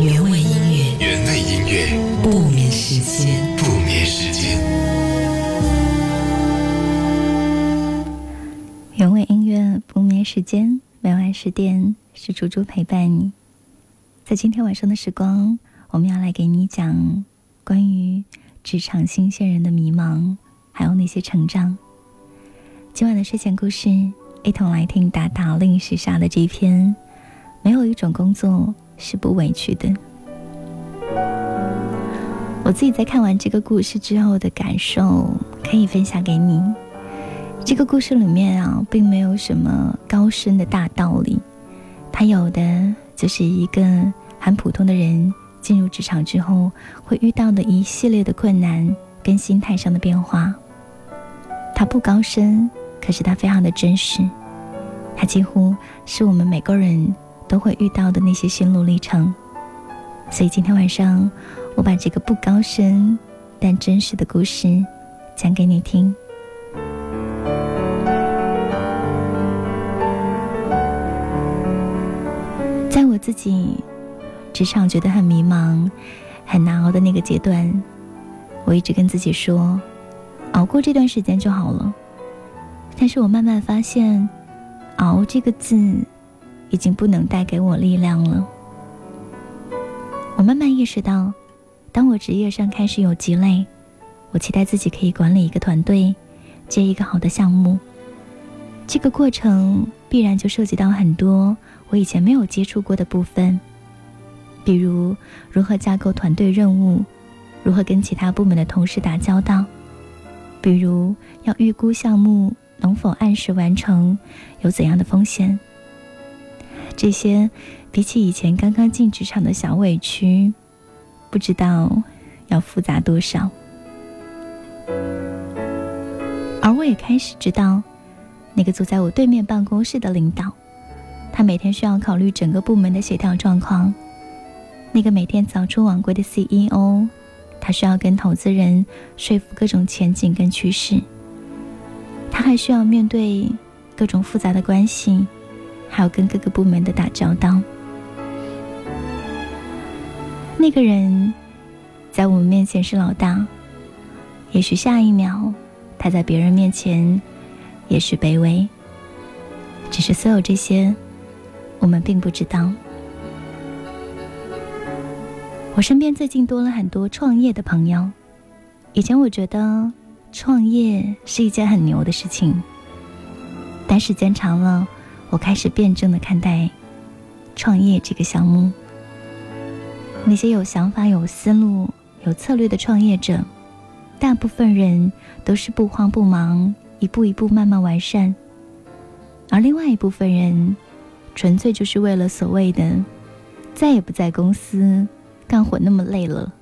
原味音乐，原味音乐，不眠时间。不眠时间。原味音乐不眠时间，每晚十点是猪猪陪伴你。在今天晚上的时光，我们要来给你讲关于职场新鲜人的迷茫，还有那些成长。今晚的睡前故事，一同来听达达令时下的这一篇。没有一种工作是不委屈的。我自己在看完这个故事之后的感受，可以分享给你。这个故事里面啊，并没有什么高深的大道理，它有的就是一个很普通的人进入职场之后会遇到的一系列的困难跟心态上的变化。它不高深，可是它非常的真实，它几乎是我们每个人都会遇到的那些心路历程。所以今天晚上，我把这个不高深但真实的故事讲给你听。在我自己职场觉得很迷茫、很难熬的那个阶段，我一直跟自己说，熬过这段时间就好了。但是我慢慢发现，“熬”这个字已经不能带给我力量了。我慢慢意识到，当我职业上开始有积累，我期待自己可以管理一个团队，接一个好的项目。这个过程必然就涉及到很多我以前没有接触过的部分，比如如何架构团队任务，如何跟其他部门的同事打交道，比如要预估项目能否按时完成，有怎样的风险。这些比起以前刚刚进职场的小委屈，不知道要复杂多少。而我也开始知道。那个坐在我对面办公室的领导，他每天需要考虑整个部门的协调状况。那个每天早出晚归的 CEO，他需要跟投资人说服各种前景跟趋势。他还需要面对各种复杂的关系，还有跟各个部门的打交道。那个人在我们面前是老大，也许下一秒他在别人面前。也许卑微，只是所有这些，我们并不知道。我身边最近多了很多创业的朋友。以前我觉得创业是一件很牛的事情，但时间长了，我开始辩证的看待创业这个项目。那些有想法、有思路、有策略的创业者，大部分人都是不慌不忙。一步一步慢慢完善，而另外一部分人，纯粹就是为了所谓的再也不在公司干活那么累了，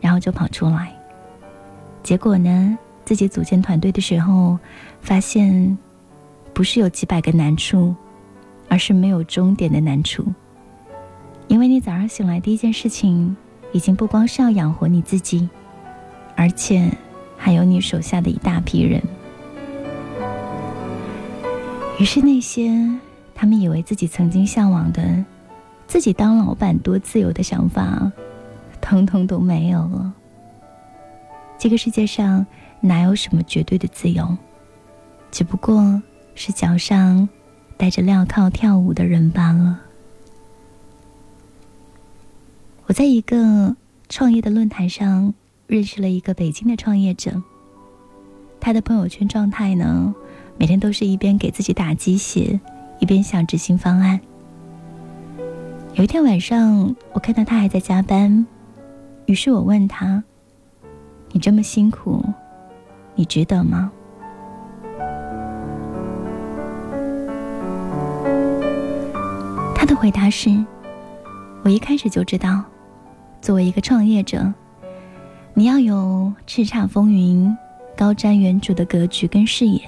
然后就跑出来。结果呢，自己组建团队的时候，发现不是有几百个难处，而是没有终点的难处。因为你早上醒来第一件事情，已经不光是要养活你自己，而且还有你手下的一大批人。于是，那些他们以为自己曾经向往的、自己当老板多自由的想法，通通都没有了。这个世界上哪有什么绝对的自由？只不过是脚上戴着镣铐跳舞的人罢了。我在一个创业的论坛上认识了一个北京的创业者，他的朋友圈状态呢？每天都是一边给自己打鸡血，一边想执行方案。有一天晚上，我看到他还在加班，于是我问他：“你这么辛苦，你值得吗？”回答是：“我一开始就知道，作为一个创业者，你要有叱咤风云、高瞻远瞩的格局跟视野，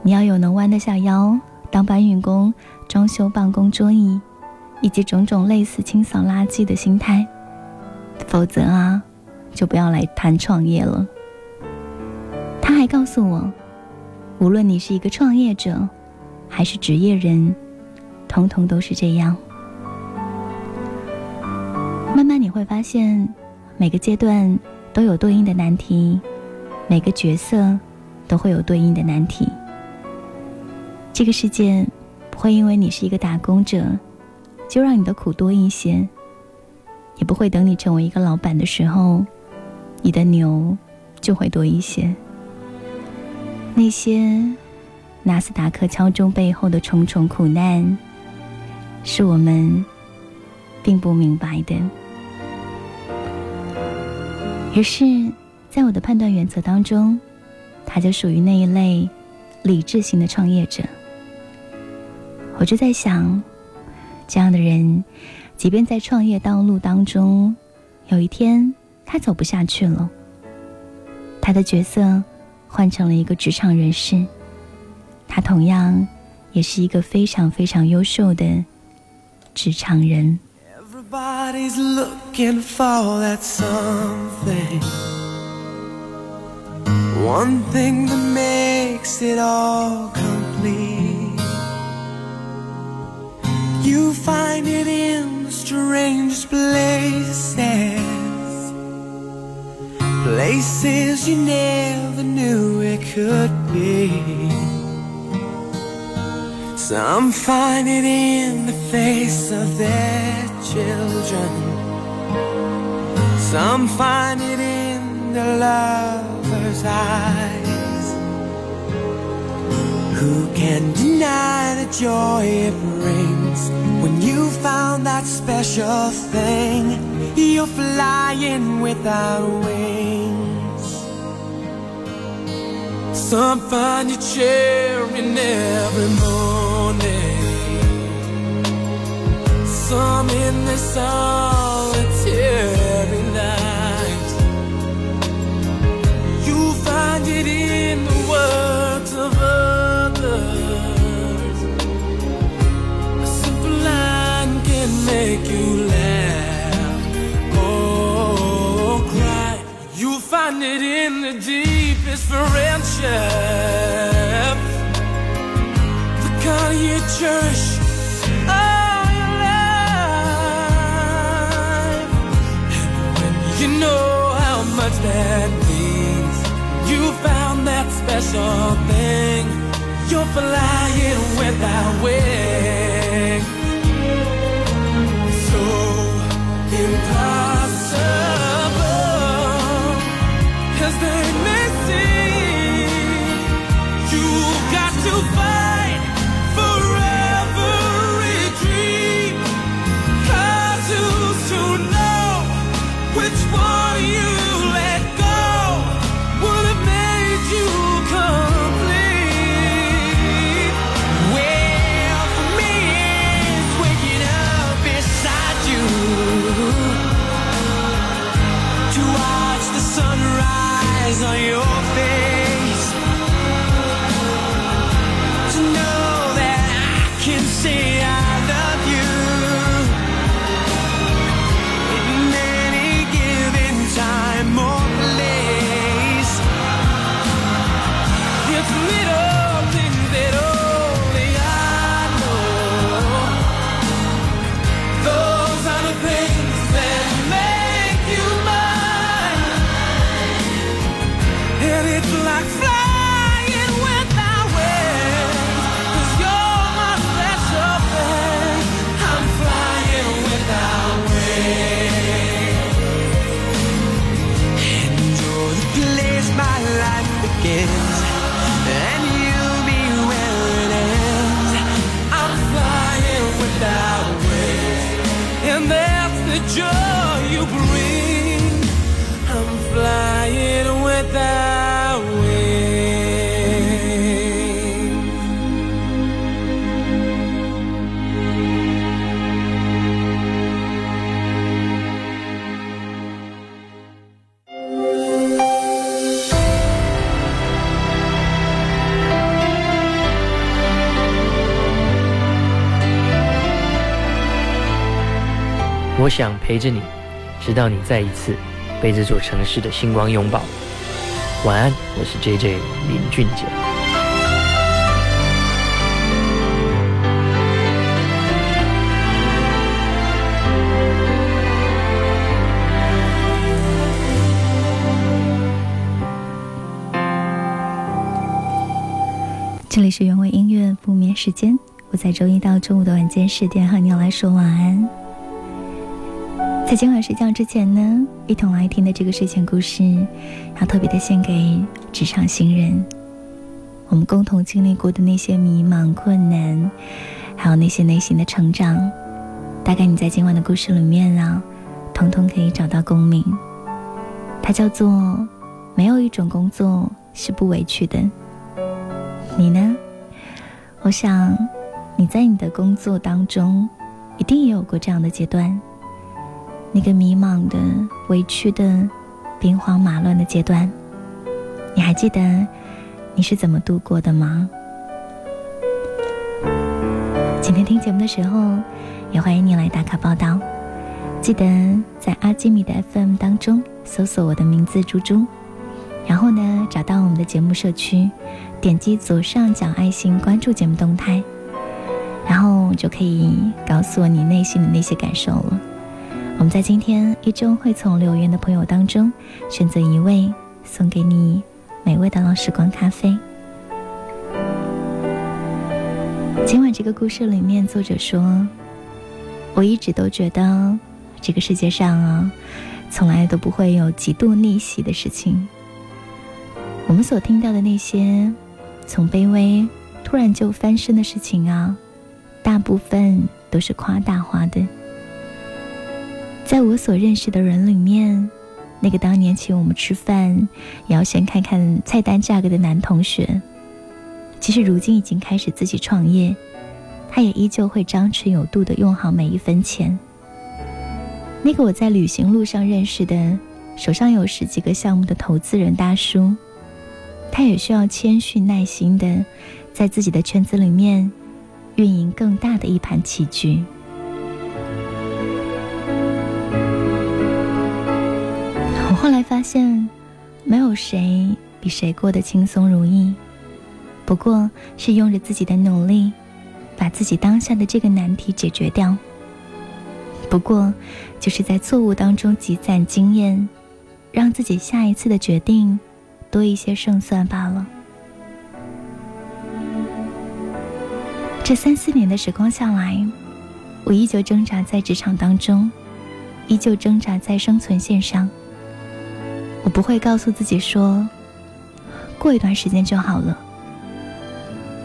你要有能弯得下腰当搬运工、装修办公桌椅，以及种种类似清扫垃圾的心态，否则啊，就不要来谈创业了。他还告诉我，无论你是一个创业者，还是职业人，通通都是这样。慢慢你会发现，每个阶段都有对应的难题，每个角色都会有对应的难题。这个世界不会因为你是一个打工者，就让你的苦多一些，也不会等你成为一个老板的时候，你的牛就会多一些。那些纳斯达克敲钟背后的重重苦难，是我们并不明白的。于是，在我的判断原则当中，他就属于那一类理智型的创业者。我就在想，这样的人，即便在创业道路当中，有一天他走不下去了，他的角色。换成了一个职场人士，他同样也是一个非常非常优秀的职场人。places you never knew it could be. Some find it in the face of their children. Some find it in the lover's eyes. Who can deny the joy it brings when you found that special thing? You're flying without wings. Some find you cheering every morning. Some in the solitary night. You find it in the words of others. A simple line can make you laugh. Or cry. You find it in the deepest friendship. The kind you cherish that means, you found that special thing. You're flying without wings. So impossible as 我想陪着你，直到你再一次被这座城市的星光拥抱。晚安，我是 J J 林俊杰。这里是原味音乐不眠时间，我在周一到周五的晚间十点和你来说晚安。在今晚睡觉之前呢，一同来听的这个睡前故事，要特别的献给职场新人。我们共同经历过的那些迷茫、困难，还有那些内心的成长，大概你在今晚的故事里面啊，通通可以找到共鸣。它叫做“没有一种工作是不委屈的”。你呢？我想，你在你的工作当中，一定也有过这样的阶段，那个迷茫的、委屈的、兵荒马乱的阶段。你还记得你是怎么度过的吗？今天听节目的时候，也欢迎你来打卡报道。记得在阿基米的 FM 当中搜索我的名字“猪猪”，然后呢，找到我们的节目社区。点击左上角爱心关注节目动态，然后就可以告诉我你内心的那些感受了。我们在今天依旧会从留言的朋友当中选择一位，送给你美味的老时光咖啡。今晚这个故事里面，作者说：“我一直都觉得这个世界上啊，从来都不会有极度逆袭的事情。我们所听到的那些。”从卑微突然就翻身的事情啊，大部分都是夸大化的。在我所认识的人里面，那个当年请我们吃饭也要先看看菜单价格的男同学，其实如今已经开始自己创业，他也依旧会张弛有度的用好每一分钱。那个我在旅行路上认识的，手上有十几个项目的投资人大叔。他也需要谦逊耐心的，在自己的圈子里面运营更大的一盘棋局。现，没有谁比谁过得轻松如意，不过是用着自己的努力，把自己当下的这个难题解决掉。不过，就是在错误当中积攒经验，让自己下一次的决定。多一些胜算罢了。这三四年的时光下来，我依旧挣扎在职场当中，依旧挣扎在生存线上。我不会告诉自己说，过一段时间就好了。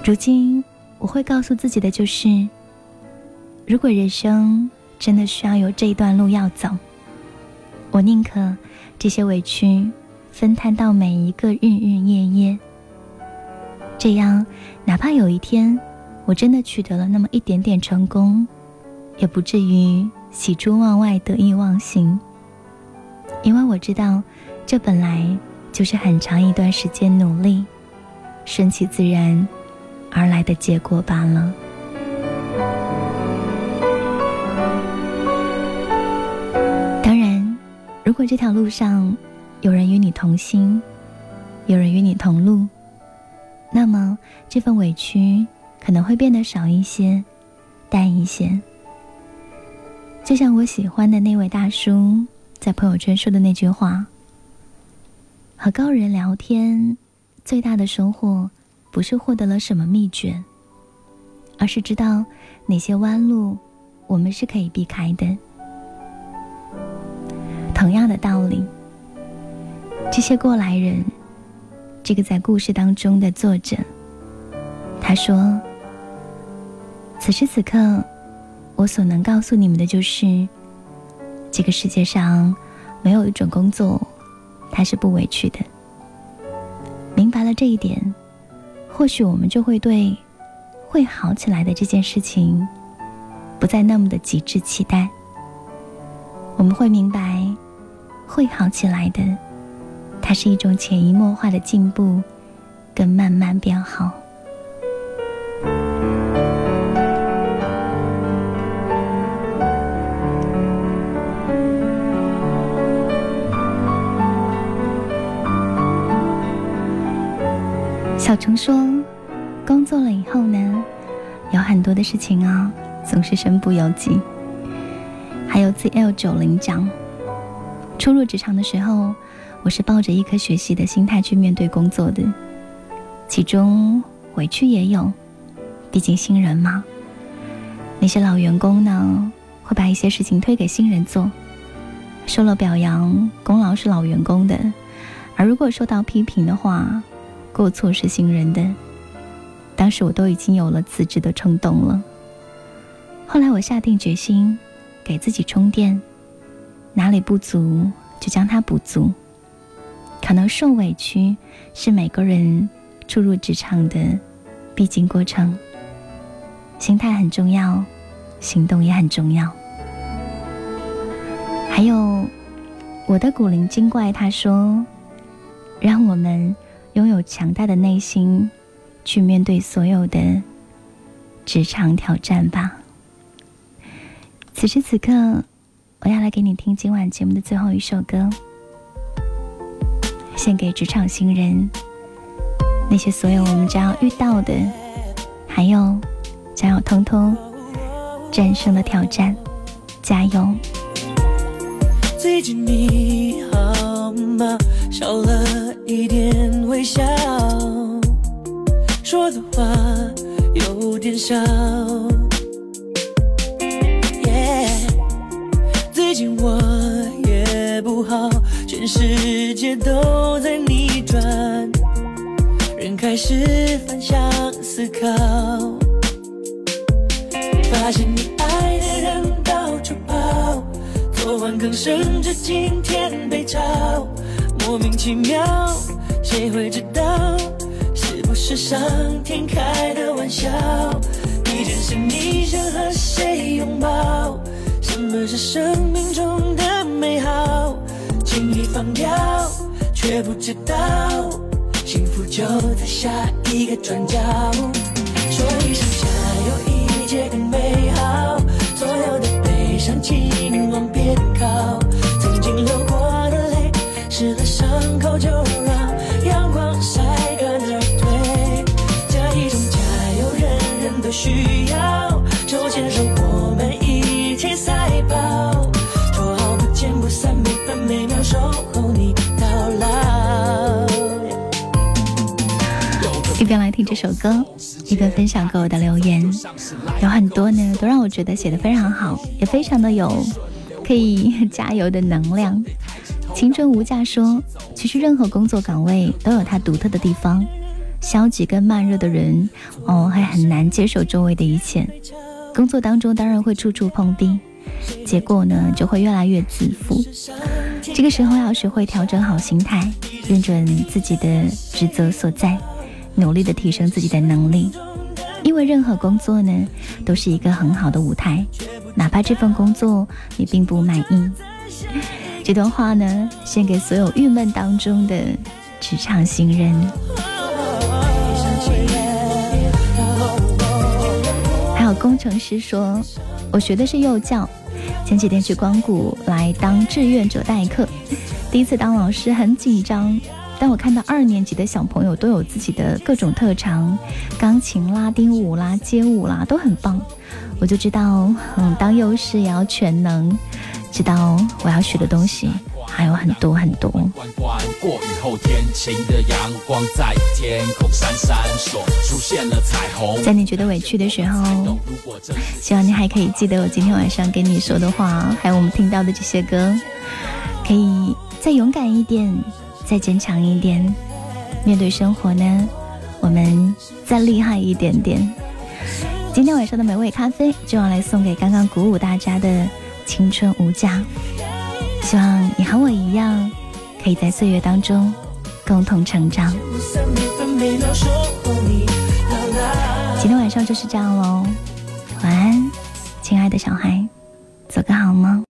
如今，我会告诉自己的就是，如果人生真的需要有这一段路要走，我宁可这些委屈。分摊到每一个日日夜夜，这样，哪怕有一天我真的取得了那么一点点成功，也不至于喜出望外、得意忘形。因为我知道，这本来就是很长一段时间努力，顺其自然而来的结果罢了。当然，如果这条路上，有人与你同心，有人与你同路，那么这份委屈可能会变得少一些，淡一些。就像我喜欢的那位大叔在朋友圈说的那句话：“和高人聊天，最大的收获不是获得了什么秘诀，而是知道哪些弯路我们是可以避开的。”同样的道理。这些过来人，这个在故事当中的作者，他说：“此时此刻，我所能告诉你们的就是，这个世界上没有一种工作，他是不委屈的。明白了这一点，或许我们就会对会好起来的这件事情，不再那么的极致期待。我们会明白，会好起来的。”它是一种潜移默化的进步，跟慢慢变好。小虫说，工作了以后呢，有很多的事情啊，总是身不由己。还有 ZL 九零讲，初入职场的时候，我是抱着一颗学习的心态去面对工作的，其中委屈也有，毕竟新人嘛。那些老员工呢，会把一些事情推给新人做，受了表扬，功劳是老员工的；而如果受到批评的话，过错是新人的。当时我都已经有了辞职的冲动了。后来我下定决心。给自己充电，哪里不足就将它补足。可能受委屈是每个人初入职场的必经过程，心态很重要，行动也很重要。还有我的古灵精怪，他说：“让我们拥有强大的内心，去面对所有的职场挑战吧。”此时此刻，我要来给你听今晚节目的最后一首歌，献给职场新人，那些所有我们将要遇到的，还有将要通通战胜的挑战，加油！最近你好吗？少了一点微笑，说的话有点少。最近我也不好，全世界都在逆转，人开始反向思考，发现你爱的人到处跑，昨晚更甚至今天被炒，莫名其妙，谁会知道是不是上天开的玩笑？一件事你想和谁拥抱？什么是生命中的美好？轻易放掉，却不知道幸福就在下一个转角。说一声加油，一切更美好。所有的悲伤，请往边靠。湿了伤口就让阳光晒干而退。这一种加油，人人都需要。手牵手我们一起赛跑，多好不见不散，每分每秒守候你到老。一边来听这首歌，一边分享给我的留言，有很多呢，都让我觉得写的非常好，也非常的有可以 加油的能量。青春无价说，其实任何工作岗位都有它独特的地方，消极跟慢热的人哦，还很难接受周围的一切。工作当中当然会处处碰壁，结果呢就会越来越自负。这个时候要学会调整好心态，认准自己的职责所在。努力的提升自己的能力，因为任何工作呢，都是一个很好的舞台，哪怕这份工作你并不满意。这段话呢，献给所有郁闷当中的职场新人。还有工程师说，我学的是幼教，前几天去光谷来当志愿者代课，第一次当老师很紧张。但我看到二年级的小朋友都有自己的各种特长，钢琴、拉丁舞啦、街舞啦都很棒，我就知道，嗯，当幼师也要全能，知道我要学的东西还有很多很多。过雨后天晴的阳光在天空闪闪烁，出现了彩虹。在你觉得委屈的时候，希望你还可以记得我今天晚上跟你说的话，还有我们听到的这些歌，可以再勇敢一点。再坚强一点，面对生活呢，我们再厉害一点点。今天晚上的美味咖啡就要来送给刚刚鼓舞大家的青春无价。希望你和我一样，可以在岁月当中共同成长。今天晚上就是这样喽，晚安，亲爱的小孩，做个好梦。